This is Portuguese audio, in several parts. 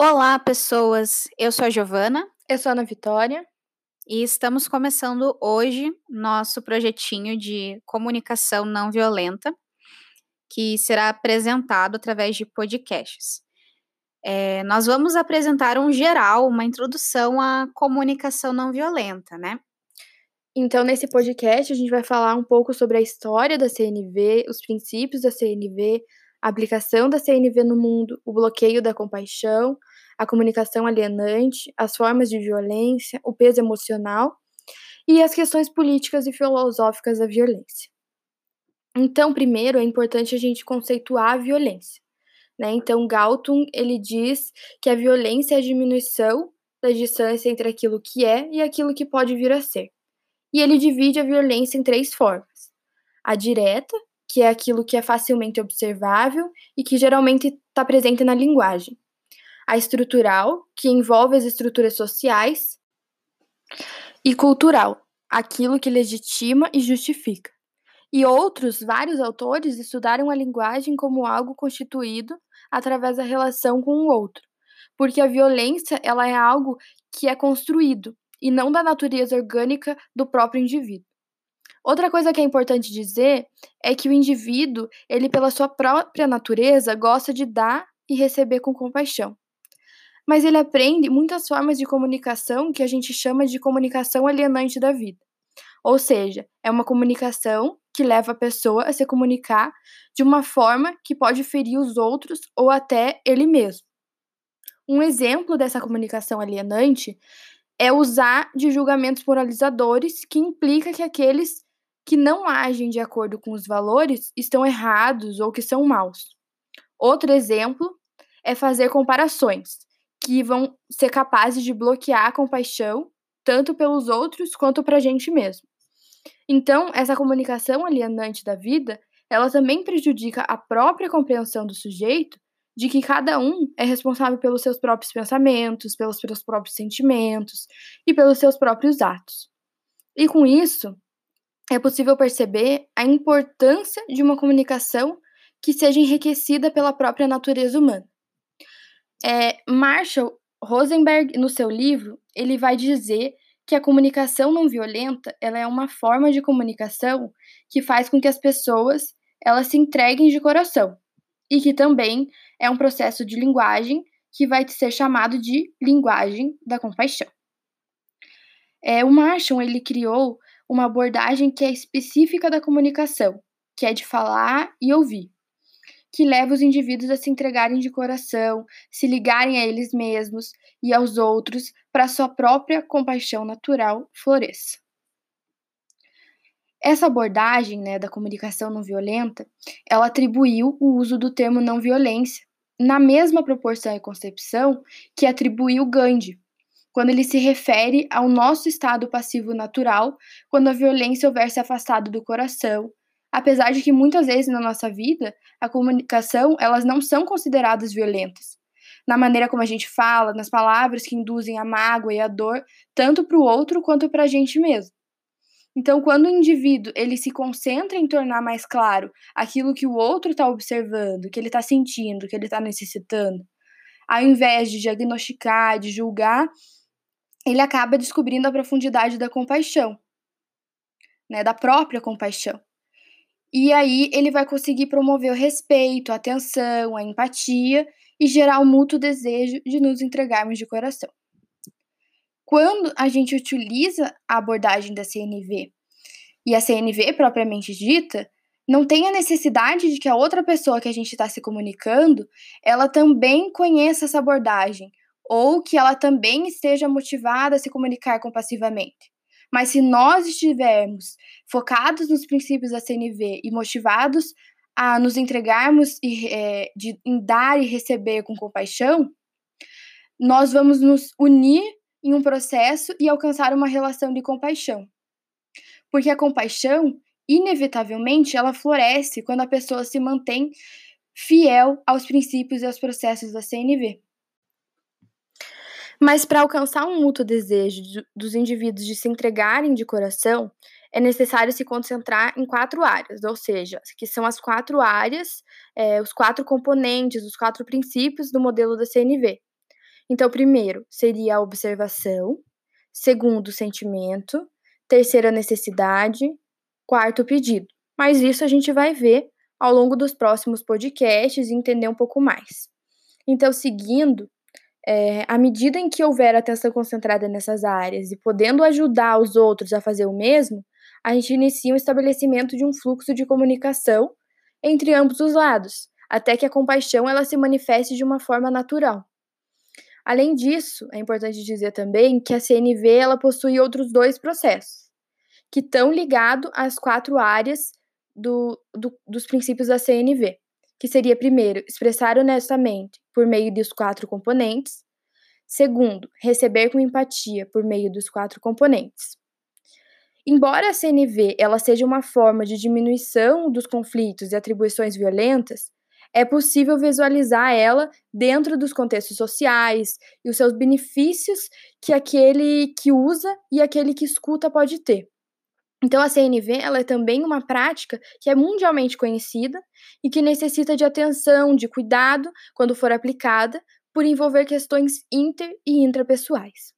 Olá, pessoas! Eu sou a Giovana. Eu sou a Ana Vitória. E estamos começando hoje nosso projetinho de comunicação não violenta, que será apresentado através de podcasts. É, nós vamos apresentar um geral, uma introdução à comunicação não violenta, né? Então, nesse podcast, a gente vai falar um pouco sobre a história da CNV, os princípios da CNV, a aplicação da CNV no mundo, o bloqueio da compaixão, a comunicação alienante, as formas de violência, o peso emocional e as questões políticas e filosóficas da violência. Então, primeiro é importante a gente conceituar a violência. Né? Então, Galton ele diz que a violência é a diminuição da distância entre aquilo que é e aquilo que pode vir a ser. E ele divide a violência em três formas: a direta, que é aquilo que é facilmente observável e que geralmente está presente na linguagem a estrutural, que envolve as estruturas sociais, e cultural, aquilo que legitima e justifica. E outros, vários autores, estudaram a linguagem como algo constituído através da relação com o outro, porque a violência ela é algo que é construído e não da natureza orgânica do próprio indivíduo. Outra coisa que é importante dizer é que o indivíduo, ele pela sua própria natureza, gosta de dar e receber com compaixão mas ele aprende muitas formas de comunicação que a gente chama de comunicação alienante da vida. Ou seja, é uma comunicação que leva a pessoa a se comunicar de uma forma que pode ferir os outros ou até ele mesmo. Um exemplo dessa comunicação alienante é usar de julgamentos moralizadores que implica que aqueles que não agem de acordo com os valores estão errados ou que são maus. Outro exemplo é fazer comparações, que vão ser capazes de bloquear a compaixão, tanto pelos outros quanto para a gente mesmo. Então, essa comunicação alienante da vida, ela também prejudica a própria compreensão do sujeito de que cada um é responsável pelos seus próprios pensamentos, pelos seus próprios sentimentos e pelos seus próprios atos. E com isso, é possível perceber a importância de uma comunicação que seja enriquecida pela própria natureza humana. É, Marshall Rosenberg, no seu livro, ele vai dizer que a comunicação não violenta ela é uma forma de comunicação que faz com que as pessoas elas se entreguem de coração e que também é um processo de linguagem que vai ser chamado de linguagem da compaixão. É, o Marshall ele criou uma abordagem que é específica da comunicação, que é de falar e ouvir que leva os indivíduos a se entregarem de coração, se ligarem a eles mesmos e aos outros para sua própria compaixão natural floresça. Essa abordagem né, da comunicação não violenta, ela atribuiu o uso do termo não violência na mesma proporção e concepção que atribuiu Gandhi, quando ele se refere ao nosso estado passivo natural, quando a violência houver se afastado do coração, apesar de que muitas vezes na nossa vida a comunicação elas não são consideradas violentas. Na maneira como a gente fala, nas palavras que induzem a mágoa e a dor, tanto para o outro quanto para a gente mesmo. Então, quando o indivíduo ele se concentra em tornar mais claro aquilo que o outro está observando, que ele está sentindo, que ele está necessitando, ao invés de diagnosticar, de julgar, ele acaba descobrindo a profundidade da compaixão, né, da própria compaixão. E aí ele vai conseguir promover o respeito, a atenção, a empatia e gerar o mútuo desejo de nos entregarmos de coração. Quando a gente utiliza a abordagem da CNV e a CNV propriamente dita, não tem a necessidade de que a outra pessoa que a gente está se comunicando, ela também conheça essa abordagem ou que ela também esteja motivada a se comunicar compassivamente. Mas se nós estivermos focados nos princípios da CNV e motivados a nos entregarmos e, é, de, em dar e receber com compaixão, nós vamos nos unir em um processo e alcançar uma relação de compaixão. Porque a compaixão, inevitavelmente, ela floresce quando a pessoa se mantém fiel aos princípios e aos processos da CNV. Mas para alcançar um mútuo desejo dos indivíduos de se entregarem de coração, é necessário se concentrar em quatro áreas, ou seja, que são as quatro áreas, é, os quatro componentes, os quatro princípios do modelo da CNV. Então, primeiro seria a observação, segundo, sentimento, terceira, necessidade, quarto, pedido. Mas isso a gente vai ver ao longo dos próximos podcasts e entender um pouco mais. Então, seguindo, é, à medida em que houver atenção concentrada nessas áreas e podendo ajudar os outros a fazer o mesmo, a gente inicia o estabelecimento de um fluxo de comunicação entre ambos os lados, até que a compaixão ela se manifeste de uma forma natural. Além disso, é importante dizer também que a CNV ela possui outros dois processos, que estão ligados às quatro áreas do, do, dos princípios da CNV, que seria, primeiro, expressar honestamente por meio dos quatro componentes, segundo, receber com empatia por meio dos quatro componentes. Embora a CNV ela seja uma forma de diminuição dos conflitos e atribuições violentas, é possível visualizar ela dentro dos contextos sociais e os seus benefícios que aquele que usa e aquele que escuta pode ter. Então a CNV ela é também uma prática que é mundialmente conhecida e que necessita de atenção, de cuidado quando for aplicada, por envolver questões inter e intrapessoais.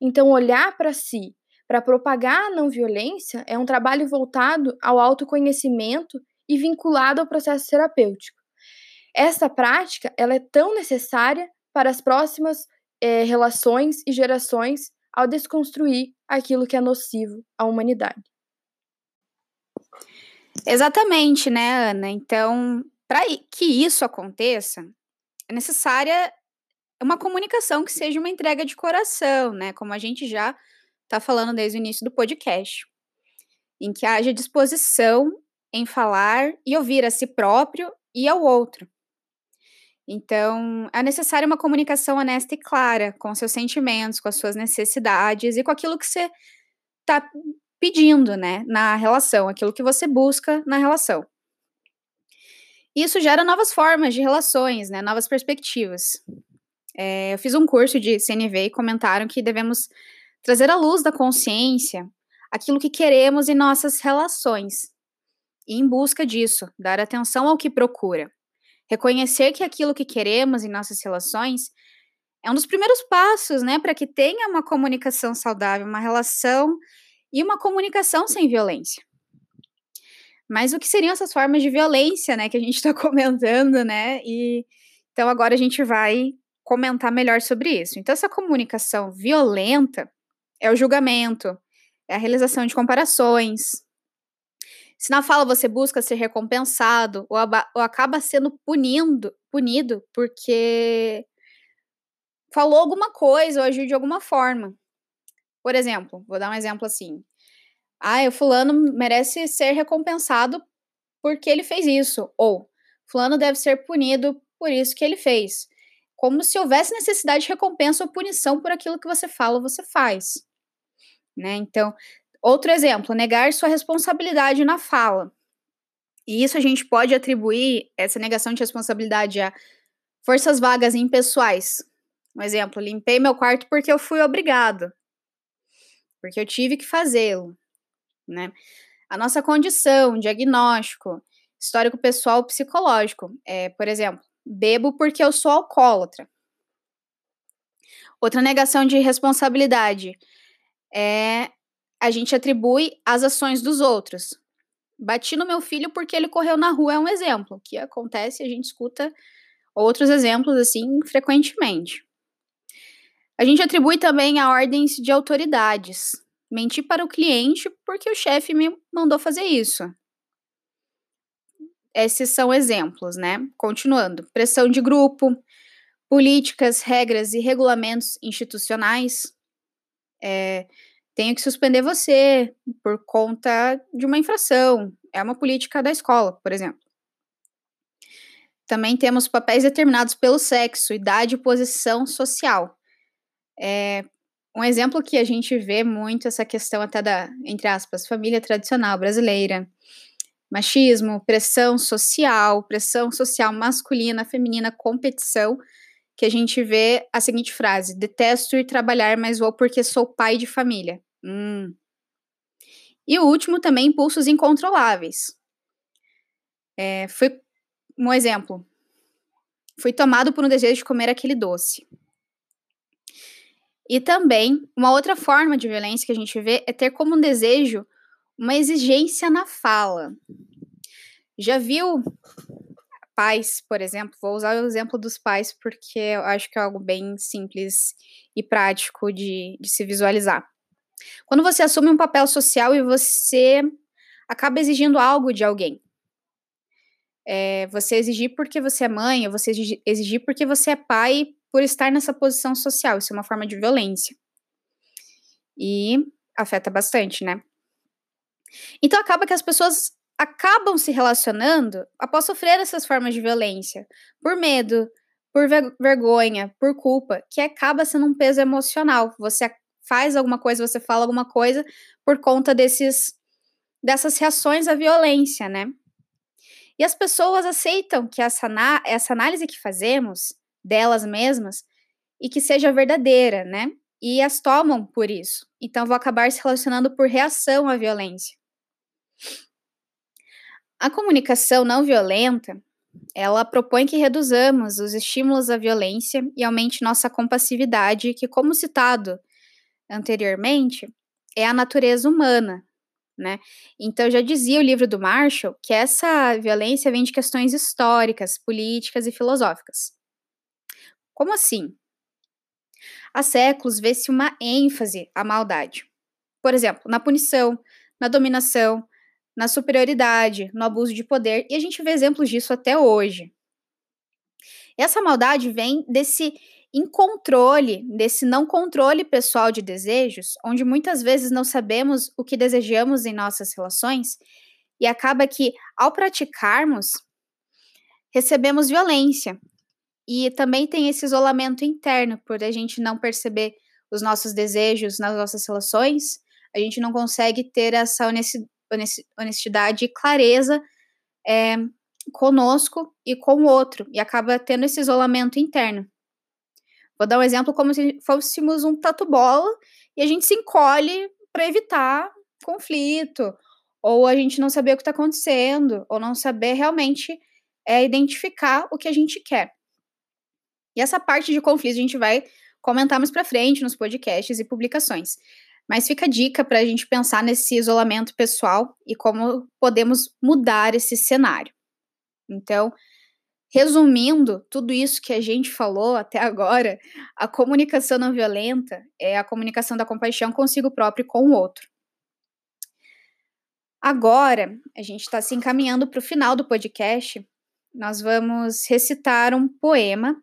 Então olhar para si para propagar a não violência é um trabalho voltado ao autoconhecimento e vinculado ao processo terapêutico. Essa prática ela é tão necessária para as próximas é, relações e gerações ao desconstruir aquilo que é nocivo à humanidade. Exatamente, né, Ana? Então, para que isso aconteça, é necessária uma comunicação que seja uma entrega de coração, né? Como a gente já está falando desde o início do podcast, em que haja disposição em falar e ouvir a si próprio e ao outro. Então, é necessária uma comunicação honesta e clara com seus sentimentos, com as suas necessidades e com aquilo que você está pedindo, né, na relação, aquilo que você busca na relação. Isso gera novas formas de relações, né, novas perspectivas. É, eu fiz um curso de CNV e comentaram que devemos trazer à luz da consciência aquilo que queremos em nossas relações. E em busca disso, dar atenção ao que procura. Reconhecer que aquilo que queremos em nossas relações é um dos primeiros passos, né, para que tenha uma comunicação saudável, uma relação e uma comunicação sem violência. Mas o que seriam essas formas de violência, né, que a gente está comentando, né? E então agora a gente vai comentar melhor sobre isso. Então essa comunicação violenta é o julgamento, é a realização de comparações. Se na fala você busca ser recompensado ou, ou acaba sendo punindo, punido porque falou alguma coisa ou agiu de alguma forma. Por exemplo, vou dar um exemplo assim. Ah, o fulano merece ser recompensado porque ele fez isso. Ou fulano deve ser punido por isso que ele fez. Como se houvesse necessidade de recompensa ou punição por aquilo que você fala ou você faz né? Então, outro exemplo, negar sua responsabilidade na fala. E isso a gente pode atribuir essa negação de responsabilidade a forças vagas impessoais. Um exemplo, limpei meu quarto porque eu fui obrigado. Porque eu tive que fazê-lo, né? A nossa condição, diagnóstico, histórico pessoal psicológico. É, por exemplo, bebo porque eu sou alcoólatra. Outra negação de responsabilidade é a gente atribui as ações dos outros. Bati no meu filho porque ele correu na rua é um exemplo, que acontece, a gente escuta outros exemplos assim frequentemente. A gente atribui também a ordens de autoridades. Mentir para o cliente porque o chefe me mandou fazer isso. Esses são exemplos, né? Continuando. Pressão de grupo, políticas, regras e regulamentos institucionais, é, tenho que suspender você por conta de uma infração. É uma política da escola, por exemplo. Também temos papéis determinados pelo sexo, idade e posição social. É, um exemplo que a gente vê muito essa questão até da, entre aspas, família tradicional brasileira. Machismo, pressão social, pressão social masculina, feminina, competição que a gente vê a seguinte frase: Detesto ir trabalhar, mas vou porque sou pai de família. Hum. E o último também, impulsos incontroláveis. É, foi um exemplo. Fui tomado por um desejo de comer aquele doce. E também, uma outra forma de violência que a gente vê é ter como um desejo uma exigência na fala. Já viu pais, por exemplo? Vou usar o exemplo dos pais porque eu acho que é algo bem simples e prático de, de se visualizar. Quando você assume um papel social e você acaba exigindo algo de alguém. É, você exigir porque você é mãe, ou você exigir porque você é pai por estar nessa posição social. Isso é uma forma de violência. E afeta bastante, né? Então acaba que as pessoas acabam se relacionando após sofrer essas formas de violência, por medo, por ver vergonha, por culpa, que acaba sendo um peso emocional. Você faz alguma coisa, você fala alguma coisa por conta desses dessas reações à violência, né? E as pessoas aceitam que essa, essa análise que fazemos delas mesmas e que seja verdadeira, né? E as tomam por isso. Então vão acabar se relacionando por reação à violência. A comunicação não violenta, ela propõe que reduzamos os estímulos à violência e aumente nossa compassividade, que como citado anteriormente, é a natureza humana, né? Então já dizia o livro do Marshall que essa violência vem de questões históricas, políticas e filosóficas. Como assim? Há séculos vê-se uma ênfase à maldade. Por exemplo, na punição, na dominação, na superioridade, no abuso de poder, e a gente vê exemplos disso até hoje. Essa maldade vem desse incontrole, desse não controle pessoal de desejos, onde muitas vezes não sabemos o que desejamos em nossas relações, e acaba que, ao praticarmos, recebemos violência. E também tem esse isolamento interno, por a gente não perceber os nossos desejos nas nossas relações, a gente não consegue ter essa honestidade e clareza é, conosco e com o outro, e acaba tendo esse isolamento interno. Vou dar um exemplo como se fôssemos um tatu-bola e a gente se encolhe para evitar conflito, ou a gente não saber o que está acontecendo, ou não saber realmente é, identificar o que a gente quer. E essa parte de conflito a gente vai comentar mais para frente nos podcasts e publicações. Mas fica a dica para a gente pensar nesse isolamento pessoal e como podemos mudar esse cenário. Então, Resumindo tudo isso que a gente falou até agora, a comunicação não violenta é a comunicação da compaixão consigo próprio e com o outro. Agora, a gente está se encaminhando para o final do podcast. Nós vamos recitar um poema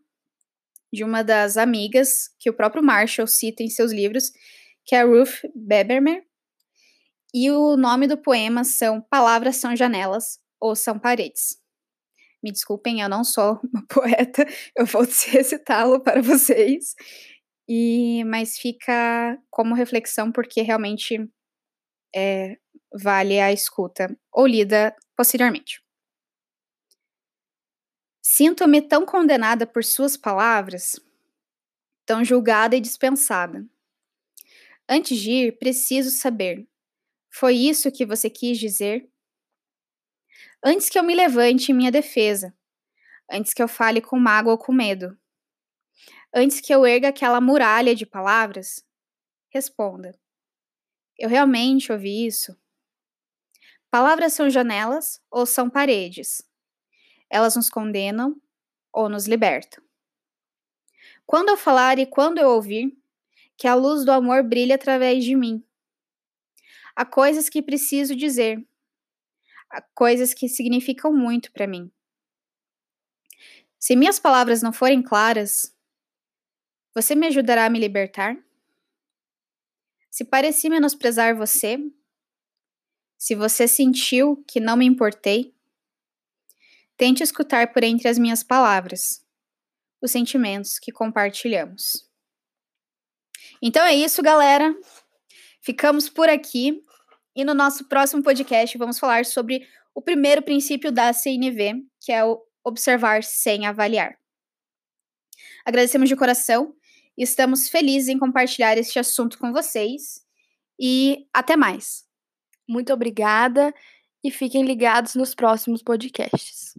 de uma das amigas que o próprio Marshall cita em seus livros, que é Ruth Bebermer. E o nome do poema são Palavras são janelas ou são paredes. Me desculpem, eu não sou uma poeta, eu vou recitá-lo para vocês. E mas fica como reflexão porque realmente é, vale a escuta ou lida posteriormente. Sinto-me tão condenada por suas palavras, tão julgada e dispensada. Antes de ir, preciso saber: foi isso que você quis dizer? antes que eu me levante em minha defesa, antes que eu fale com mágoa ou com medo, antes que eu erga aquela muralha de palavras, responda: Eu realmente ouvi isso? Palavras são janelas ou são paredes? Elas nos condenam ou nos libertam? Quando eu falar e quando eu ouvir, que a luz do amor brilhe através de mim. Há coisas que preciso dizer, coisas que significam muito para mim. Se minhas palavras não forem claras, você me ajudará a me libertar? Se pareci menosprezar você, se você sentiu que não me importei, tente escutar por entre as minhas palavras os sentimentos que compartilhamos. Então é isso, galera. Ficamos por aqui. E no nosso próximo podcast vamos falar sobre o primeiro princípio da CNV, que é o observar sem avaliar. Agradecemos de coração e estamos felizes em compartilhar este assunto com vocês. E até mais. Muito obrigada e fiquem ligados nos próximos podcasts.